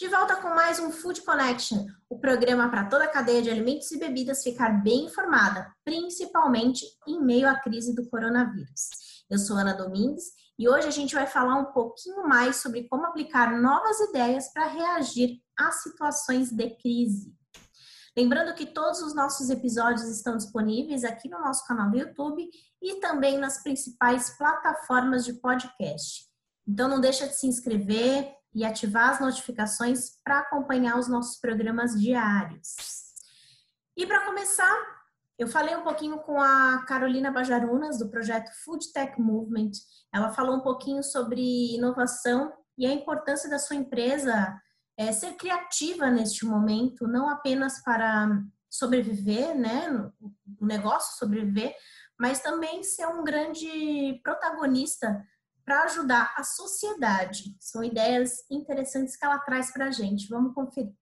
De volta com mais um Food Connection, o programa para toda a cadeia de alimentos e bebidas ficar bem informada, principalmente em meio à crise do coronavírus. Eu sou Ana Domingues e hoje a gente vai falar um pouquinho mais sobre como aplicar novas ideias para reagir a situações de crise. Lembrando que todos os nossos episódios estão disponíveis aqui no nosso canal do YouTube e também nas principais plataformas de podcast. Então não deixa de se inscrever, e ativar as notificações para acompanhar os nossos programas diários. E para começar, eu falei um pouquinho com a Carolina Bajarunas, do projeto Food Tech Movement. Ela falou um pouquinho sobre inovação e a importância da sua empresa é, ser criativa neste momento, não apenas para sobreviver, né, o negócio sobreviver, mas também ser um grande protagonista para ajudar a sociedade. São ideias interessantes que ela traz para a gente. Vamos conferir.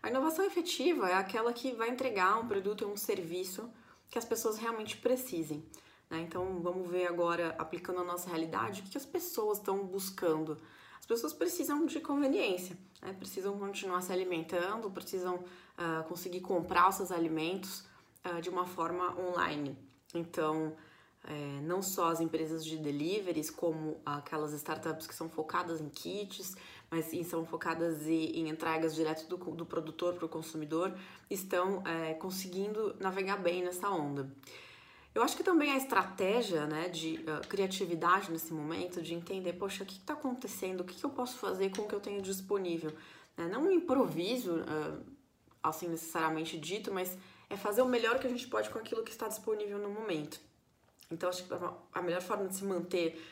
A inovação efetiva é aquela que vai entregar um produto ou um serviço que as pessoas realmente precisem. Né? Então, vamos ver agora, aplicando a nossa realidade, o que as pessoas estão buscando. As pessoas precisam de conveniência, né? precisam continuar se alimentando, precisam uh, conseguir comprar os seus alimentos uh, de uma forma online. Então, é, não só as empresas de deliveries, como aquelas startups que são focadas em kits, mas são focadas em, entregas direto do, do produtor para o consumidor, estão é, conseguindo navegar bem nessa onda. Eu acho que também a estratégia né, de uh, criatividade nesse momento, de entender, poxa, o que está acontecendo, o que, que, eu posso fazer com o que eu tenho disponível. Né? Não um improviso, uh, assim necessariamente dito, mas é fazer o melhor que a gente pode com aquilo que está disponível no momento. Então acho que a melhor forma de se manter,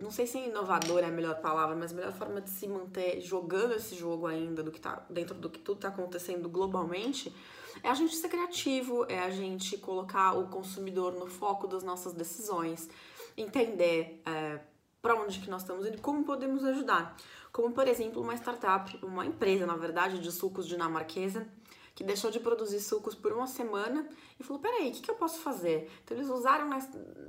não sei se inovador é a melhor palavra, mas a melhor forma de se manter jogando esse jogo ainda do que tá dentro do que tudo está acontecendo globalmente é a gente ser criativo, é a gente colocar o consumidor no foco das nossas decisões, entender é, para onde que nós estamos indo, como podemos ajudar. Como por exemplo uma startup, uma empresa na verdade de sucos dinamarquesa que deixou de produzir sucos por uma semana e falou: peraí, o que, que eu posso fazer? Então, eles usaram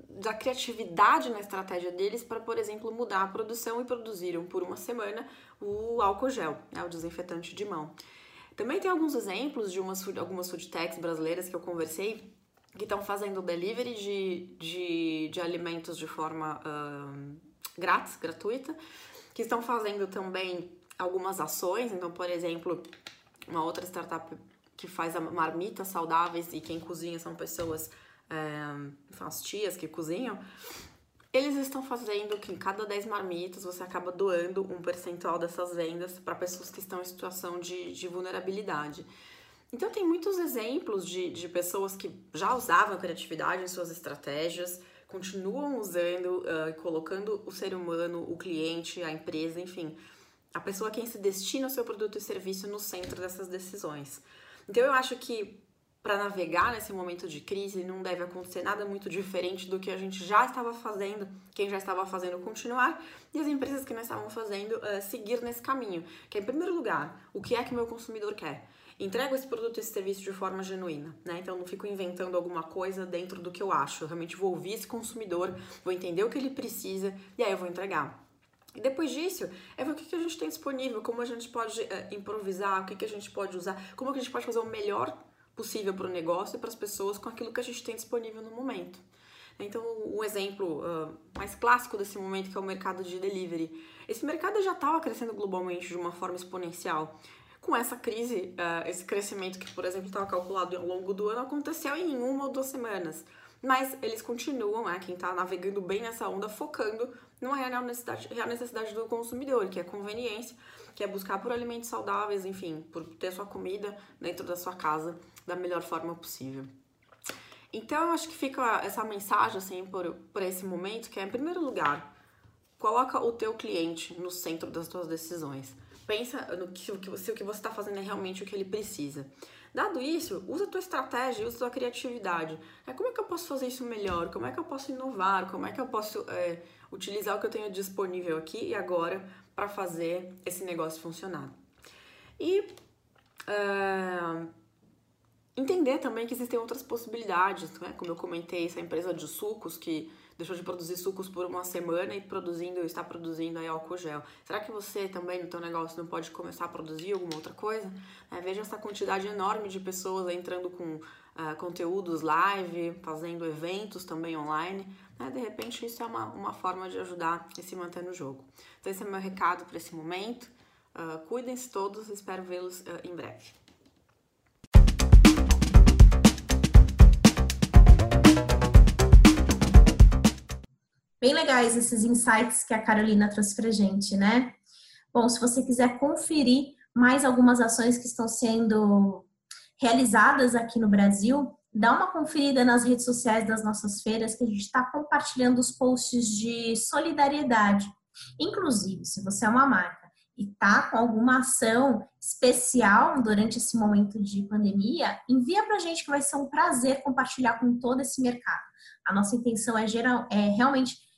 da criatividade na estratégia deles para, por exemplo, mudar a produção e produziram por uma semana o álcool gel, né, o desinfetante de mão. Também tem alguns exemplos de umas, algumas food techs brasileiras que eu conversei que estão fazendo delivery de, de, de alimentos de forma grátis, gratuita, que estão fazendo também algumas ações. Então, por exemplo, uma outra startup que faz marmitas saudáveis e quem cozinha são pessoas, é, as tias que cozinham, eles estão fazendo que em cada 10 marmitas você acaba doando um percentual dessas vendas para pessoas que estão em situação de, de vulnerabilidade. Então, tem muitos exemplos de, de pessoas que já usavam a criatividade em suas estratégias, continuam usando, uh, colocando o ser humano, o cliente, a empresa, enfim, a pessoa quem se destina o seu produto e serviço no centro dessas decisões. Então eu acho que para navegar nesse momento de crise não deve acontecer nada muito diferente do que a gente já estava fazendo, quem já estava fazendo continuar e as empresas que não estavam fazendo uh, seguir nesse caminho. Que é, em primeiro lugar, o que é que o meu consumidor quer? Entrego esse produto e esse serviço de forma genuína, né? Então não fico inventando alguma coisa dentro do que eu acho. Eu realmente vou ouvir esse consumidor, vou entender o que ele precisa e aí eu vou entregar. E depois disso, é ver o que, a gente tem disponível, como a gente pode é, improvisar, o que, a gente pode usar, como a gente pode fazer o melhor possível para o negócio e para as pessoas com aquilo que a gente tem disponível no momento. Então, um exemplo uh, mais clássico desse momento que é o mercado de delivery. Esse mercado já estava crescendo globalmente de uma forma exponencial. Com essa crise, uh, esse crescimento que, por exemplo, estava calculado ao longo do ano aconteceu em uma ou duas semanas. Mas eles continuam, né, quem está navegando bem nessa onda, focando numa real necessidade, real necessidade do consumidor, que é conveniência, que é buscar por alimentos saudáveis, enfim, por ter sua comida dentro da sua casa da melhor forma possível. Então, eu acho que fica essa mensagem, assim, por, por esse momento, que é, em primeiro lugar, coloca o teu cliente no centro das tuas decisões. Pensa no que, se o que você está fazendo é realmente o que ele precisa. Dado isso, usa a tua estratégia, usa a tua criatividade. É, como é que eu posso fazer isso melhor? Como é que eu posso inovar? Como é que eu posso é, utilizar o que eu tenho disponível aqui e agora para fazer esse negócio funcionar? E é, entender também que existem outras possibilidades, né? como eu comentei, essa empresa de sucos que deixou de produzir sucos por uma semana e produzindo, está produzindo aí álcool gel. Será que você também no teu negócio não pode começar a produzir alguma outra coisa? É, veja essa quantidade enorme de pessoas entrando com uh, conteúdos live, fazendo eventos também online. Né? De repente isso é uma, uma forma de ajudar e se manter no jogo. Então esse é meu recado para esse momento. Uh, Cuidem-se todos, espero vê-los uh, em breve. Bem legais esses insights que a Carolina trouxe para gente, né? Bom, se você quiser conferir mais algumas ações que estão sendo realizadas aqui no Brasil, dá uma conferida nas redes sociais das nossas feiras que a gente está compartilhando os posts de solidariedade. Inclusive, se você é uma marca e está com alguma ação especial durante esse momento de pandemia, envia para a gente que vai ser um prazer compartilhar com todo esse mercado. A nossa intenção é, geral, é realmente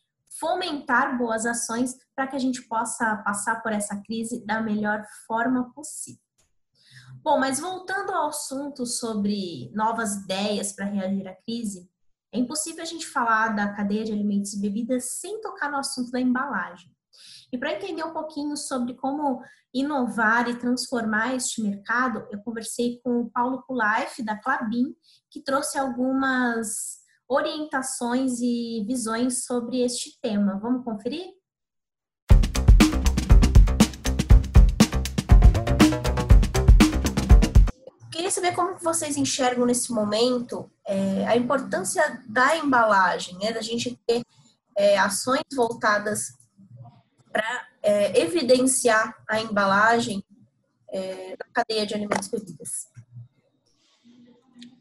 fomentar boas ações para que a gente possa passar por essa crise da melhor forma possível. Bom, mas voltando ao assunto sobre novas ideias para reagir à crise, é impossível a gente falar da cadeia de alimentos e bebidas sem tocar no assunto da embalagem. E para entender um pouquinho sobre como inovar e transformar este mercado, eu conversei com o Paulo Kulaif, da Clabin, que trouxe algumas orientações e visões sobre este tema. Vamos conferir? Queria saber como vocês enxergam nesse momento é, a importância da embalagem, né, da gente ter é, ações voltadas para é, evidenciar a embalagem é, na cadeia de alimentos e bebidas.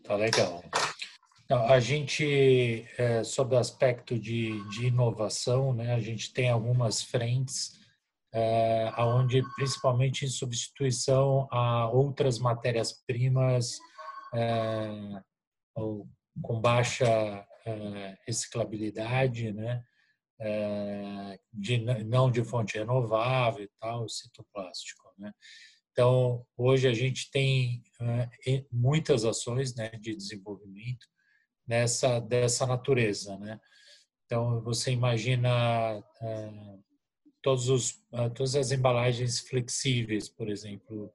Tá legal. A gente, é, sob o aspecto de, de inovação, né, a gente tem algumas frentes é, onde, principalmente em substituição a outras matérias-primas é, com baixa é, reciclabilidade, né, é, de, não de fonte renovável e tal, citoplástico. Né. Então, hoje a gente tem é, muitas ações né, de desenvolvimento, nessa dessa natureza, né? Então você imagina uh, todos os uh, todas as embalagens flexíveis, por exemplo,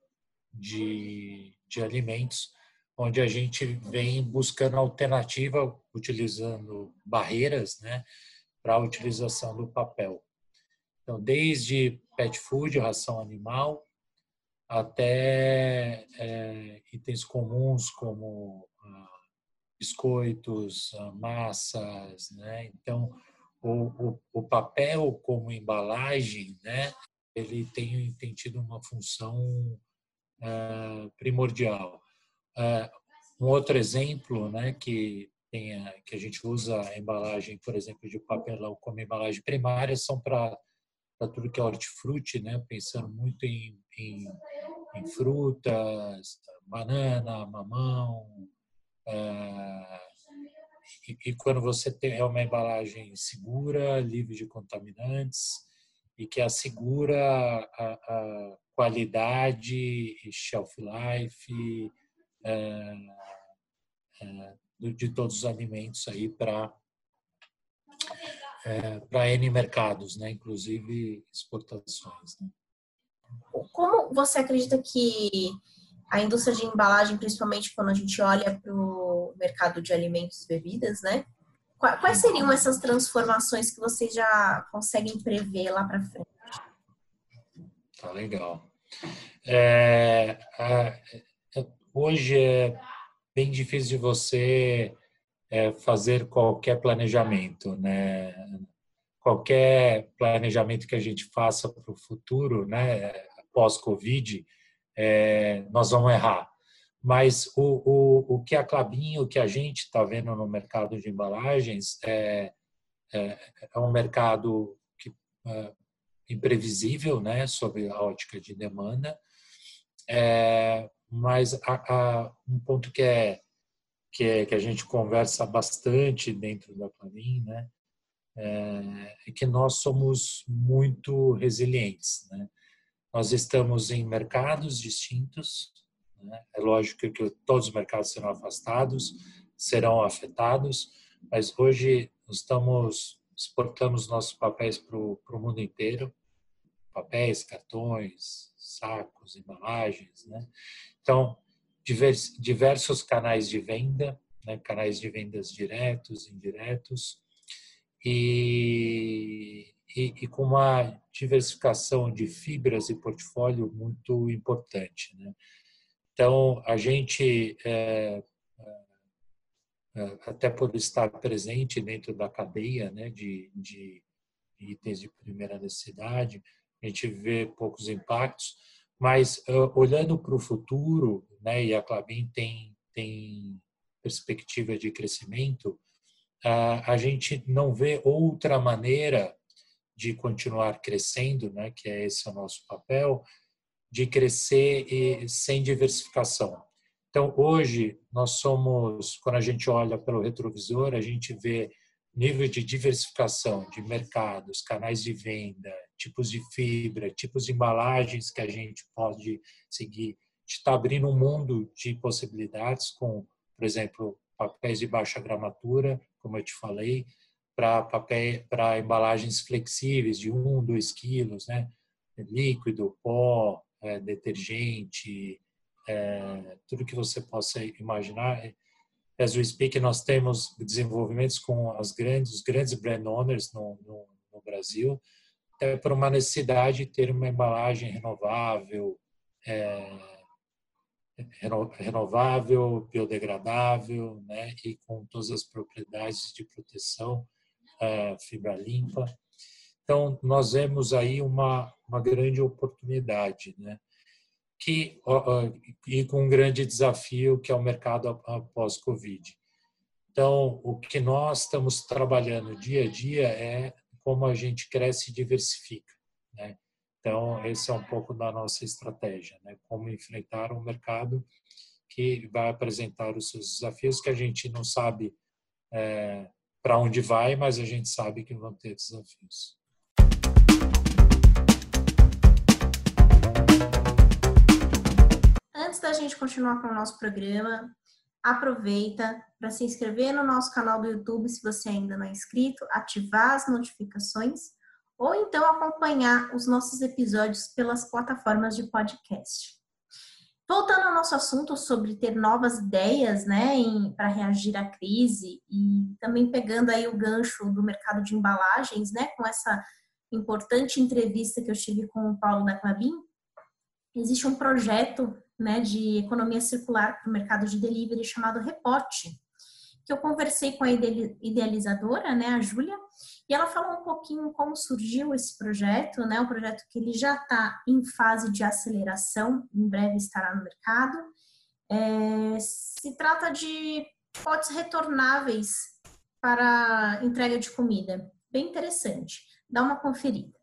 de de alimentos, onde a gente vem buscando alternativa utilizando barreiras, né, para a utilização do papel. Então, desde pet food, ração animal, até é, itens comuns como biscoitos, ah, massas, né? Então, o, o, o, papel como embalagem, né? Ele tem, tem tido uma função uh, primordial. Uh, um outro exemplo, né? Que tem a, que a gente usa a embalagem, por exemplo, de papelão como embalagem primária, são para para tudo que é hortifruti, né? Pensando muito em, em, em frutas, banana, mamão, ah, e, e, quando você tem é uma embalagem segura, livre de contaminantes e que assegura a, a qualidade shelf life é, é, de todos os alimentos aí para é, para N mercados, né? inclusive exportações. Né? Como você acredita que a indústria de embalagem, principalmente quando a gente olha para o mercado de alimentos e bebidas, né? Quais seriam essas transformações que vocês já conseguem prever lá para frente? Tá legal. É, é, hoje é bem difícil de você é, fazer qualquer planejamento, né? Qualquer planejamento que a gente faça para o futuro, né? Pós-Covid, é, nós vamos errar. Mas o, o, o que a Clabinho, o que a gente está vendo no mercado de embalagens é, é, é um mercado que, é, imprevisível, né, sobre a ótica de demanda. É, mas a, a, um ponto que é, que é que a gente conversa bastante dentro da Clabin, né, é, é que nós somos muito resilientes, né? Nós estamos em mercados distintos. Né? É lógico que todos os mercados serão afastados, serão afetados, mas hoje estamos exportamos nossos papéis para o mundo inteiro, papéis, cartões, sacos, embalagens, né? Então, diversos canais de venda, né? canais de vendas diretos, indiretos, e, e, e, com uma diversificação de fibras e portfólio muito importante. Né? Então, a gente, é, é, até por estar presente dentro da cadeia né, de, de itens de primeira necessidade, a gente vê poucos impactos, mas uh, olhando para o futuro, né, e a Clabin tem, tem perspectiva de crescimento, uh, a gente não vê outra maneira de continuar crescendo, né, que é esse o nosso papel, de crescer e, sem diversificação. Então, hoje, nós somos, quando a gente olha pelo retrovisor, a gente vê nível de diversificação de mercados, canais de venda, tipos de fibra, tipos de embalagens que a gente pode seguir. Está abrindo um mundo de possibilidades com, por exemplo, papéis de baixa gramatura, como eu te falei, para embalagens flexíveis de 1, 2 quilos, né? líquido, pó, é, detergente, é, tudo que você possa imaginar. As we speak, nós temos desenvolvimentos com as grandes, os grandes brand owners no, no, no Brasil, até por uma necessidade de ter uma embalagem renovável, é, renovável, biodegradável, né, e com todas as propriedades de proteção, fibra limpa. Então, nós vemos aí uma, uma grande oportunidade, né, que, e com um grande desafio que é o mercado após Covid. Então, o que nós estamos trabalhando dia a dia é como a gente cresce e diversifica, né? Então, esse é um pouco da nossa estratégia, né? Como enfrentar um mercado que vai apresentar os seus desafios, que a gente não sabe é, para onde vai, mas a gente sabe que vão ter desafios. Antes da gente continuar com o nosso programa, aproveita para se inscrever no nosso canal do YouTube se você ainda não é inscrito, ativar as notificações ou então acompanhar os nossos episódios pelas plataformas de podcast. Voltando ao nosso assunto sobre ter novas ideias, né, para reagir à crise e também pegando aí o gancho do mercado de embalagens, né, com essa importante entrevista que eu tive com o Paulo da Clabin, existe um projeto, né, de economia circular para o mercado de delivery chamado Repote, que eu conversei com a idealizadora, né, a Júlia, e ela falou um pouquinho como surgiu esse projeto, né, um projeto que ele já está em fase de aceleração, em breve estará no mercado. É, se trata de potes retornáveis para entrega de comida, bem interessante. Dá uma conferida.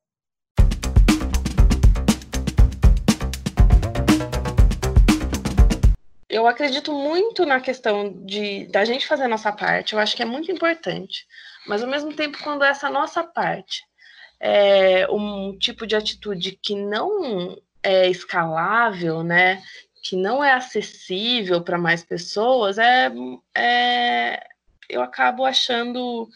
Eu acredito muito na questão de da gente fazer a nossa parte, eu acho que é muito importante. Mas ao mesmo tempo, quando essa nossa parte é um tipo de atitude que não é escalável, né? Que não é acessível para mais pessoas, é, é eu acabo achando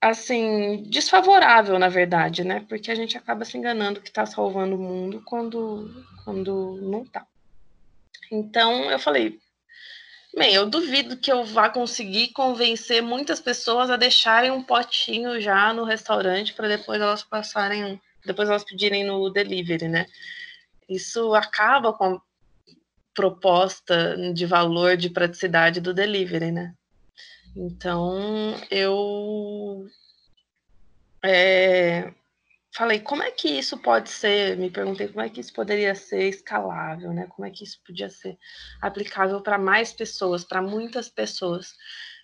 assim desfavorável, na verdade, né? Porque a gente acaba se enganando que está salvando o mundo quando quando não está. Então eu falei, bem, eu duvido que eu vá conseguir convencer muitas pessoas a deixarem um potinho já no restaurante para depois elas passarem, depois elas pedirem no delivery, né? Isso acaba com a proposta de valor de praticidade do delivery, né? Então eu é, falei, como é que isso pode ser? Me perguntei como é que isso poderia ser escalável, né? Como é que isso podia ser aplicável para mais pessoas, para muitas pessoas.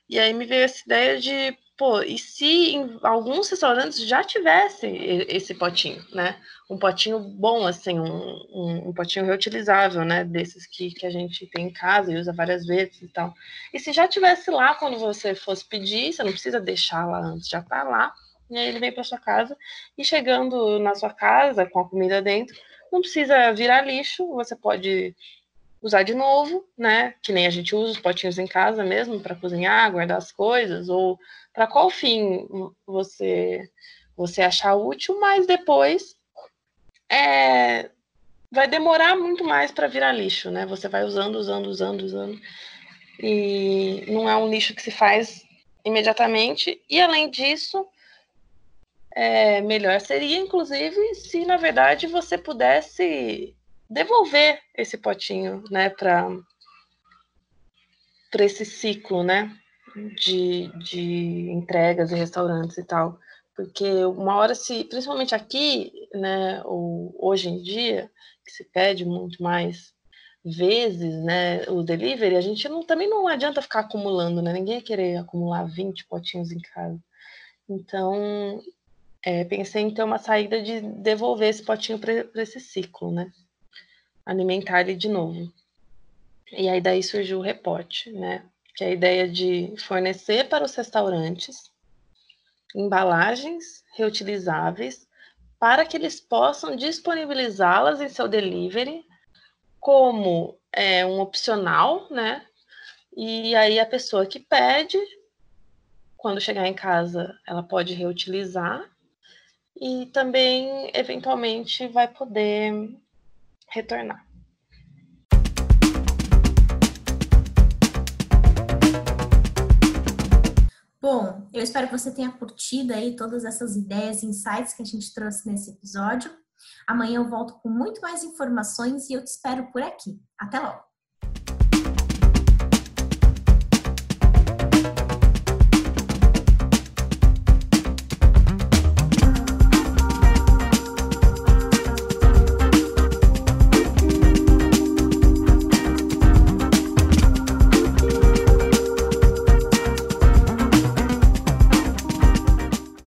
E aí me veio essa ideia de, pô, e se alguns restaurantes já tivesse esse potinho, né? Um potinho bom, assim, um, um, um, potinho reutilizável, né? Desses que, que a gente tem em casa e usa várias vezes e tal. E se já tivesse lá quando você fosse pedir, você não precisa deixar lá antes, já tá lá e aí ele vem para sua casa e chegando na sua casa com a comida dentro, não precisa virar lixo, você pode usar de novo, né? Que nem a gente usa os potinhos em casa mesmo para cozinhar, guardar as coisas, ou para qual fim você você achar útil, mas depois é, vai demorar muito mais para virar lixo, né? Você vai usando, usando, usando, usando. E não é um lixo que se faz imediatamente. E além disso, é, melhor seria, inclusive, se na verdade você pudesse devolver esse potinho, né, para para esse ciclo, né, de, de entregas e restaurantes e tal, porque uma hora se, principalmente aqui, né, ou hoje em dia, que se pede muito mais vezes, né, o delivery, a gente não, também não adianta ficar acumulando, né, ninguém ia querer acumular 20 potinhos em casa. Então, é, pensei em ter uma saída de devolver esse potinho para esse ciclo, né? alimentar ele de novo. E aí daí surgiu o reporte, né? Que é a ideia de fornecer para os restaurantes embalagens reutilizáveis para que eles possam disponibilizá-las em seu delivery como é, um opcional, né? E aí a pessoa que pede, quando chegar em casa, ela pode reutilizar e também eventualmente vai poder retornar. Bom, eu espero que você tenha curtido aí todas essas ideias e insights que a gente trouxe nesse episódio. Amanhã eu volto com muito mais informações e eu te espero por aqui. Até logo!